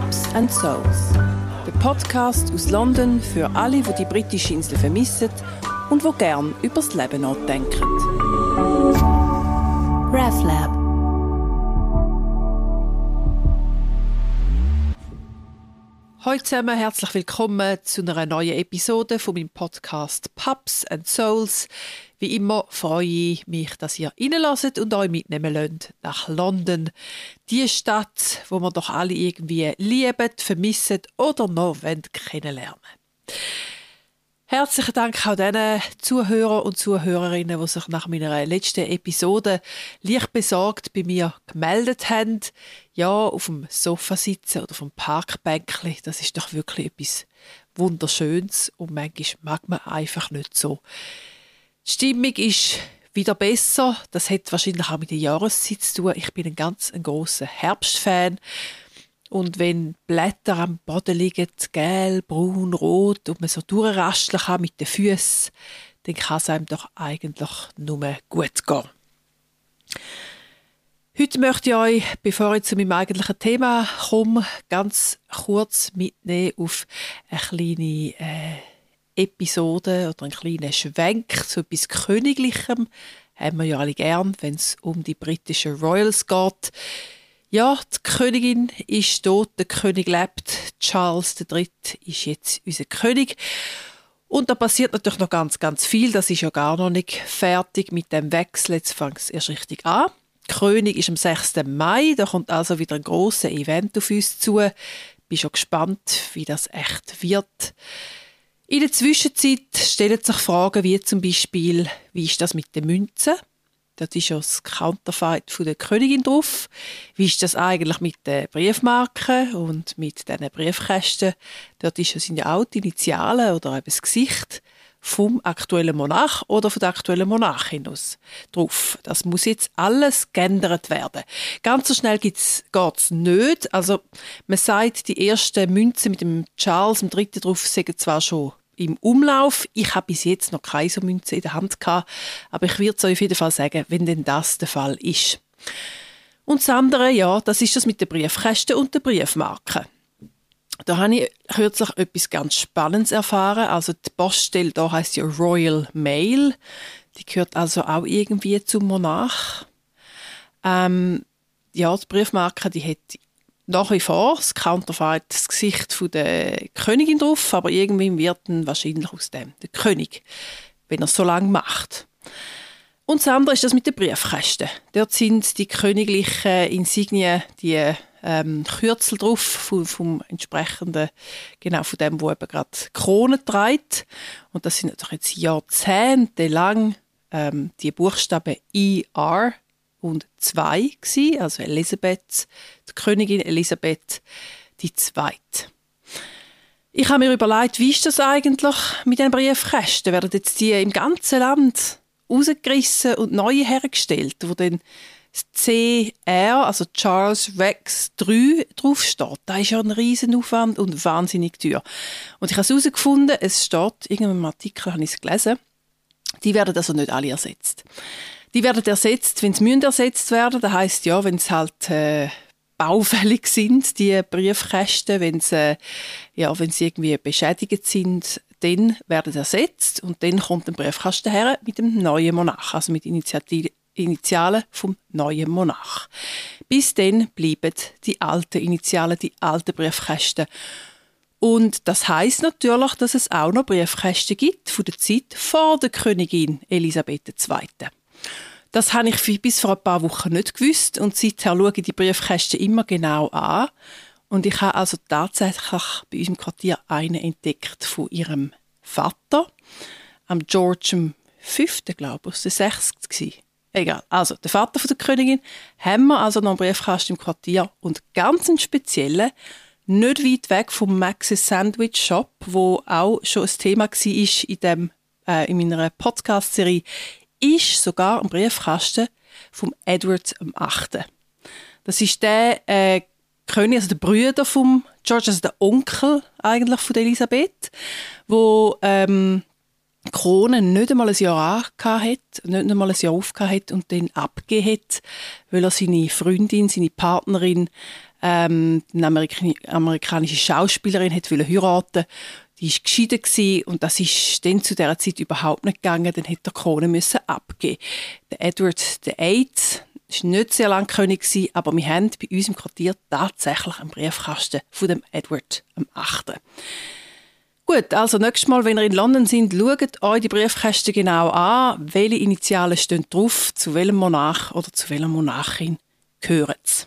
Pubs and Souls. Der Podcast aus London für alle, die die britische Insel vermissen und wo gern übers Leben nachdenken. RevLab Heute zusammen herzlich willkommen zu einer neuen Episode von meinem Podcast Pubs and Souls. Wie immer freue ich mich, dass ihr reinlasst und euch mitnehmen lasst nach London. Die Stadt, wo wir doch alle irgendwie lieben, vermissen oder noch kennenlernen. Herzlichen Dank auch den Zuhörer und Zuhörerinnen, die sich nach meiner letzten Episode leicht besorgt bei mir gemeldet haben. Ja, auf dem Sofa sitzen oder vom Parkbänkchen, das ist doch wirklich etwas Wunderschönes und manchmal mag man einfach nicht so. Die Stimmung ist wieder besser. Das hat wahrscheinlich auch mit der Jahreszeit zu tun. Ich bin ein ganz ein großer Herbstfan und wenn Blätter am Boden liegen, gelb, braun, rot und man so durchrasteln kann mit den Füßen, dann kann es einem doch eigentlich nur gut gehen. Heute möchte ich euch, bevor ich zu meinem eigentlichen Thema komme, ganz kurz mitnehmen auf eine kleine äh, Episode oder einen kleinen Schwenk zu etwas Königlichem. Haben wir ja alle gern, wenn es um die britischen Royals geht. Ja, die Königin ist tot, der König lebt. Charles III. ist jetzt unser König. Und da passiert natürlich noch ganz, ganz viel. Das ist ja gar noch nicht fertig mit dem Wechsel. Jetzt fängt es erst richtig an. Die König ist am 6. Mai. Da kommt also wieder ein großes Event auf uns zu. Bin schon gespannt, wie das echt wird. In der Zwischenzeit stellen sich Fragen wie zum Beispiel, wie ist das mit den Münzen? Dort ist ja das Counterfeit von der Königin drauf. Wie ist das eigentlich mit den Briefmarken und mit diesen Briefkästen? Dort sind ja auch die Initialen oder eben das Gesicht vom aktuellen Monarch oder von der aktuellen Monarchin aus drauf. Das muss jetzt alles geändert werden. Ganz so schnell geht's, geht's nicht. Also, man sagt, die ersten Münzen mit dem Charles III. drauf sagen zwar schon im Umlauf. Ich habe bis jetzt noch keine so Münze in der Hand gehabt, aber ich würde es euch auf jeden Fall sagen, wenn denn das der Fall ist. Und das andere, ja, das ist das mit den Briefkästen und den Briefmarken. Da habe ich kürzlich etwas ganz Spannendes erfahren. Also die Poststelle da heißt ja Royal Mail. Die gehört also auch irgendwie zum Monarch. Ähm, ja, die Briefmarke, die hat nach wie vor das Counterfeit das Gesicht von der Königin drauf, aber irgendwie wird dann wahrscheinlich aus dem der König, wenn er es so lange macht. Und das andere ist das mit den Briefkästen. Dort sind die königlichen Insignien, die ähm, Kürzel drauf vom, vom, entsprechenden, genau von dem, wo eben gerade Krone trägt. Und das sind natürlich jetzt jahrzehntelang ähm, die Buchstaben ER und zwei gewesen, also Elisabeth, die Königin Elisabeth die Zweite. Ich habe mir überlegt, wie ist das eigentlich mit den Briefkästen? Werden jetzt die im ganzen Land rausgerissen und neue hergestellt, wo dann das CR, also Charles Rex 3 draufsteht. Da ist ja ein riesen Aufwand und wahnsinnig teuer. Und ich habe herausgefunden, es steht, in einem Artikel habe ich es gelesen, die werden also nicht alle ersetzt. Die werden ersetzt, wenn sie ersetzt werden. Das heißt ja, wenn es halt äh, baufällig sind, die Briefkästen, wenn sie, äh, ja, wenn sie irgendwie beschädigt sind, dann werden sie ersetzt und dann kommt ein Briefkasten her mit dem neuen Monarch, also mit Initiativ Initialen vom neuen Monarch. Bis dann bleiben die alten Initialen, die alten Briefkästen. Und das heißt natürlich, dass es auch noch Briefkästen gibt von der Zeit vor der Königin Elisabeth II. Das habe ich bis vor ein paar Wochen nicht gewusst und seither schaue ich die Briefkästen immer genau an. Und ich habe also tatsächlich bei uns im Quartier einen entdeckt von ihrem Vater, am George V., glaube ich, aus den 60 Egal. Also, der Vater der Königin haben wir also noch einen Briefkasten im Quartier und ganz einen speziellen, nicht weit weg vom Maxis Sandwich Shop, wo auch schon ein Thema war in, dem, äh, in meiner Podcast-Serie ist sogar ein Briefkasten vom Edward VIII. Das ist der äh, König, also der Brüder vom George, also der Onkel eigentlich von Elisabeth, wo ähm, die Krone nicht einmal ein Jahr hat, nicht einmal ein Jahr aufgehört hat und dann abgegeben hat, weil er seine Freundin, seine Partnerin ähm, eine Amerik amerikanische Schauspielerin hat heiraten die war geschieden und das ist dann zu dieser Zeit überhaupt nicht gegangen, dann hätte der Krone müssen abgeben. Der Edward VIII war nicht sehr lange König, aber wir haben bei uns im Quartier tatsächlich einen Briefkasten von dem Edward VIII. Gut, also nächstes Mal, wenn ihr in London seid, schaut euch die Briefkästen genau an, welche Initialen stehen drauf, zu welchem Monarch oder zu welcher Monarchin gehören sie.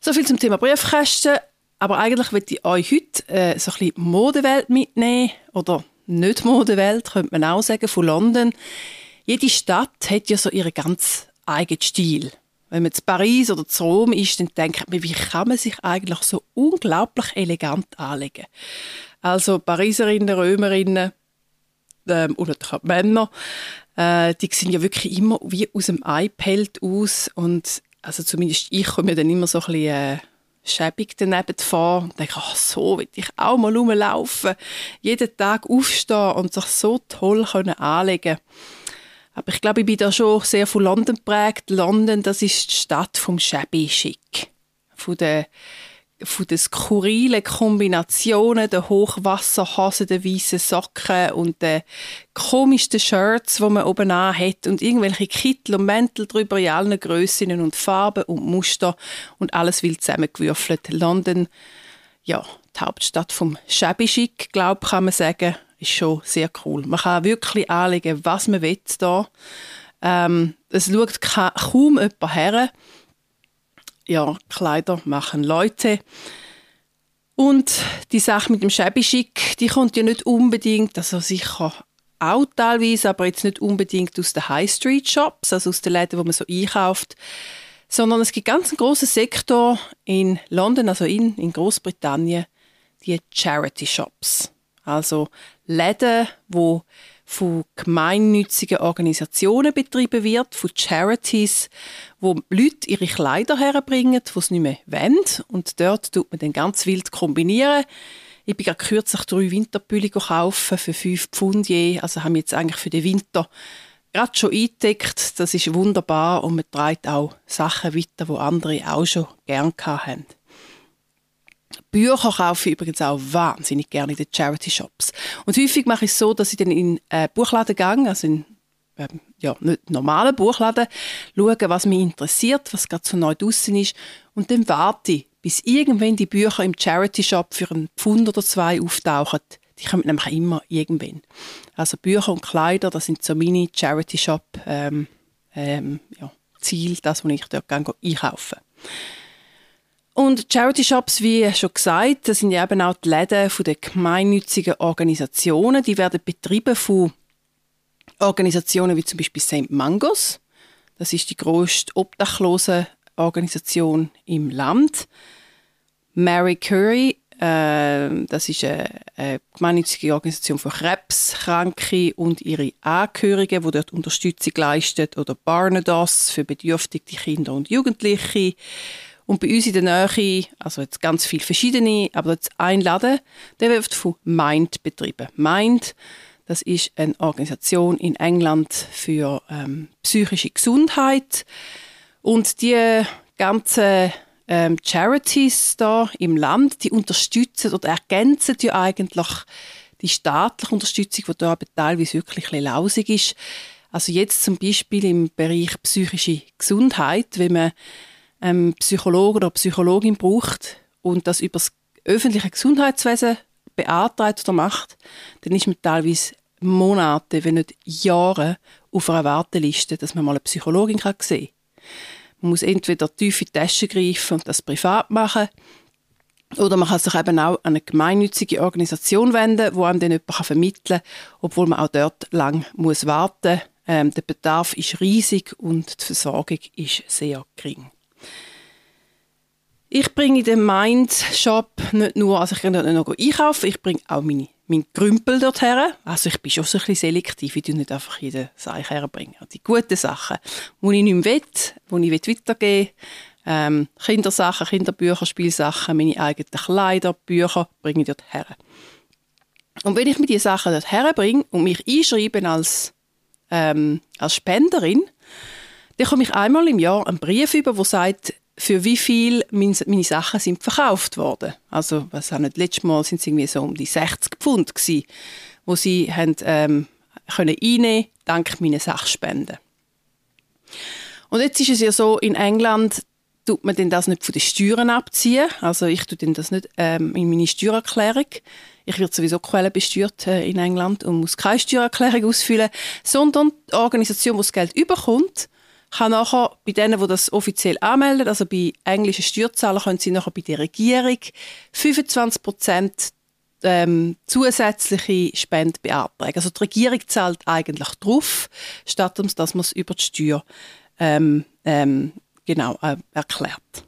So viel zum Thema Briefkästen. Aber eigentlich möchte ich euch heute äh, so ein bisschen Modewelt mitnehmen. Oder nicht Modewelt, könnte man auch sagen, von London. Jede Stadt hat ja so ihren ganz eigenen Stil. Wenn man zu Paris oder zu Rom ist, dann denkt man, wie kann man sich eigentlich so unglaublich elegant anlegen? Also Pariserinnen, Römerinnen ähm, oder die Männer, äh, die sehen ja wirklich immer wie aus dem iPad aus und also zumindest ich komme mir dann immer so ein bisschen äh, schäbig daneben fahren und denke, ach, so will ich auch mal rumlaufen, jeden Tag aufstehen und sich so toll können anlegen aber ich glaube, ich bin da schon sehr von London geprägt. London, das ist die Stadt vom shabby Chic. Von der von den skurrilen Kombinationen, der Hochwasserhosen, der weißen Socken und den komischsten Shirts, die man oben hat und irgendwelche Kittel und Mäntel drüber in allen Grössen und Farben und Muster und alles wild zusammengewürfelt. London, ja, die Hauptstadt vom Shabby Chic, glaube kann man sagen, ist schon sehr cool. Man kann wirklich anlegen, was man will da. Ähm, es schaut kaum jemand her ja, Kleider machen Leute. Und die Sache mit dem Shabby Chic, die kommt ja nicht unbedingt, also sicher auch teilweise, aber jetzt nicht unbedingt aus den High Street Shops, also aus den Läden, wo man so einkauft, sondern es gibt ganz einen großen Sektor in London, also in, in Großbritannien, die Charity Shops. Also Läden, wo von gemeinnützigen Organisationen betrieben wird, von Charities, wo Leute ihre Kleider herbringen, die sie nicht mehr wollen. Und dort tut man dann ganz wild kombinieren. Ich bin gerade kürzlich drei Winterpulli kaufen für fünf Pfund je. Also haben wir jetzt eigentlich für den Winter gerade schon eingedeckt. Das ist wunderbar und man trägt auch Sachen weiter, die andere auch schon gerne haben. Bücher kaufe ich übrigens auch wahnsinnig gerne in den Charity Shops. Und häufig mache ich es so, dass ich dann in einen Buchladen gehe, also in ähm, ja, nicht normalen Buchladen, schaue, was mich interessiert, was gerade so neu draussen ist. Und dann warte ich, bis irgendwann die Bücher im Charity Shop für einen Pfund oder zwei auftauchen. Die kommen nämlich immer irgendwann. Also Bücher und Kleider, das sind so meine Charity Shop ähm, ähm, ja, das, was ich dort einkaufen und Charity Shops, wie schon gesagt, das sind eben auch die Läden den gemeinnützigen Organisationen. Die werden betrieben von Organisationen wie zum Beispiel St. Mangos. Das ist die grösste Obdachlosenorganisation im Land. Mary Curry, äh, das ist eine, eine gemeinnützige Organisation für Krebskranke und ihre Angehörigen, die dort Unterstützung leistet. Oder Barnados für bedürftige Kinder und Jugendliche. Und bei uns in der Nähe, also jetzt ganz viele verschiedene, aber jetzt ein Laden, der wird von Mind betrieben. Mind, das ist eine Organisation in England für ähm, psychische Gesundheit. Und die ganzen ähm, Charities da im Land, die unterstützen oder ergänzen ja eigentlich die staatliche Unterstützung, die da aber teilweise wirklich ein lausig ist. Also jetzt zum Beispiel im Bereich psychische Gesundheit, wenn man ähm, Psychologe oder Psychologin braucht und das über das öffentliche Gesundheitswesen beantragt oder macht, dann ist man teilweise Monate, wenn nicht Jahre auf einer Warteliste, dass man mal eine Psychologin kann sehen kann. Man muss entweder tief in die Tasche greifen und das privat machen, oder man kann sich eben auch an eine gemeinnützige Organisation wenden, wo einem dann jemand vermitteln kann, obwohl man auch dort lang muss warten muss. Ähm, der Bedarf ist riesig und die Versorgung ist sehr gering. Ich bringe in den Mind Shop nicht nur, also ich kann dort nicht noch einkaufen, ich bringe auch meine, meinen Krümpel dorthin. Also ich bin schon so ein bisschen selektiv, ich tue nicht einfach jeden Seich herbringen. Die guten Sachen, die ich nicht mehr will, die ich weitergeben will, ähm, Kindersachen, Kinderbücher, Spielsachen, meine eigenen Kleider, Bücher, bringe ich dort her. Und wenn ich mir diese Sachen dort herbringe und mich einschreibe als, ähm, als Spenderin, dann komme ich einmal im Jahr einen Brief über, der sagt, für wie viel meine Sachen sind verkauft worden. Also, was auch nicht, letztes Mal sind es irgendwie so um die 60 Pfund gewesen, wo sie haben, ähm, können einnehmen dank meiner Sachspenden. Und jetzt ist es ja so, in England tut man denn das nicht von den Steuern abziehen. Also ich tue das nicht ähm, in meine Steuererklärung. Ich werde sowieso quellenbesteuert äh, in England und muss keine Steuererklärung ausfüllen, sondern die Organisation, die das Geld überkommt, kann nachher bei denen, die das offiziell anmelden, also bei englischen Steuerzahlern, können sie nachher bei der Regierung 25 Prozent ähm, zusätzliche Spende beantragen. Also die Regierung zahlt eigentlich drauf, statt dass man es über die Steuer ähm, ähm, genau äh, erklärt.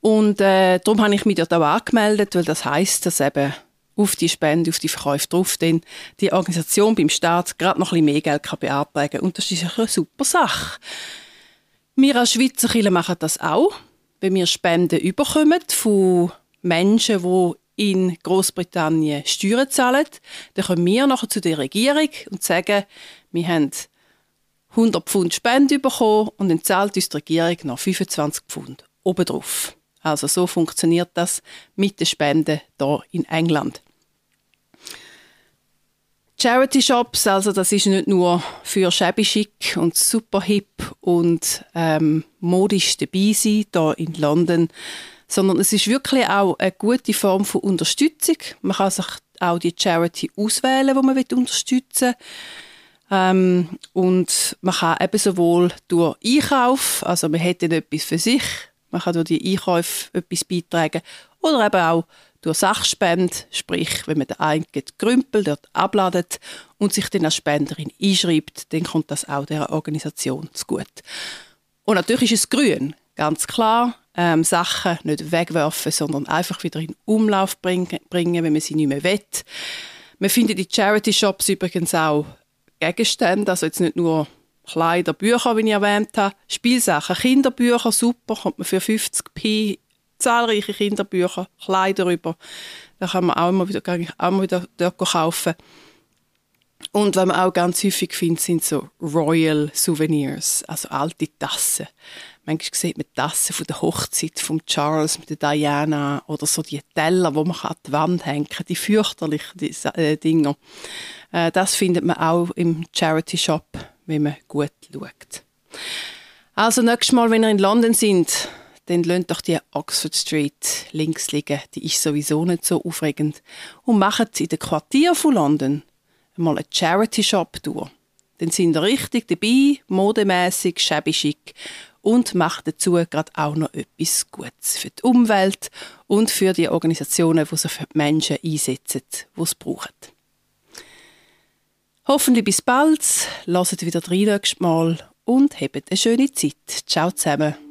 Und äh, darum habe ich mich dort auch angemeldet, weil das heißt, dass eben auf die Spende, auf die Verkäufe drauf, denn die Organisation beim Staat gerade noch ein bisschen mehr Geld kann beantragen Und das ist eine super Sache. Wir als Schweizer Kirche machen das auch, wenn wir Spenden überkommen von Menschen, die in Großbritannien Steuern zahlen, dann können wir nachher zu der Regierung und sagen, wir haben 100 Pfund Spende bekommen und dann zahlt uns die Regierung noch 25 Pfund obendrauf. Also so funktioniert das mit den Spenden hier in England. Charity Shops, also das ist nicht nur für shabby chic und super hip und ähm, modisch dabei sein hier in London, sondern es ist wirklich auch eine gute Form von Unterstützung. Man kann sich auch die Charity auswählen, wo man unterstützen will. Ähm, und man kann eben sowohl durch Einkauf, also man hätte etwas für sich, man kann durch die Einkäufe etwas beitragen, oder eben auch durch Sachspende, sprich, wenn man den eigenen Grümpel dort abladet und sich dann als Spenderin einschreibt, dann kommt das auch der Organisation zu gut. Und natürlich ist es grün, ganz klar. Ähm, Sachen nicht wegwerfen, sondern einfach wieder in Umlauf bringen, bringen wenn man sie nicht mehr will. Man findet die Charity-Shops übrigens auch Gegenstände, also jetzt nicht nur Kleider, Bücher, wie ich erwähnt habe, Spielsachen, Kinderbücher, super, kommt man für 50p zahlreiche Kinderbücher, Kleider über. Da kann man auch immer wieder, auch immer wieder dort kaufen. Und was man auch ganz häufig findet, sind so Royal Souvenirs, also alte Tassen. Manchmal sieht man Tassen von der Hochzeit von Charles mit der Diana oder so die Teller, wo man an die Wand hängen kann, die fürchterlichen äh, Dinger. Äh, das findet man auch im Charity Shop, wenn man gut schaut. Also nächstes Mal, wenn ihr in London sind, dann lasst doch die Oxford Street links liegen. Die ist sowieso nicht so aufregend. Und macht in den Quartier von London mal einen Charity-Shop durch. Dann sind ihr richtig dabei, modemäßig, shabby chic und macht dazu gerade auch noch etwas Gutes für die Umwelt und für die Organisationen, die sich für die Menschen einsetzen, die es brauchen. Hoffentlich bis bald, lasst wieder rein nächstes Mal und habt eine schöne Zeit. Ciao zusammen.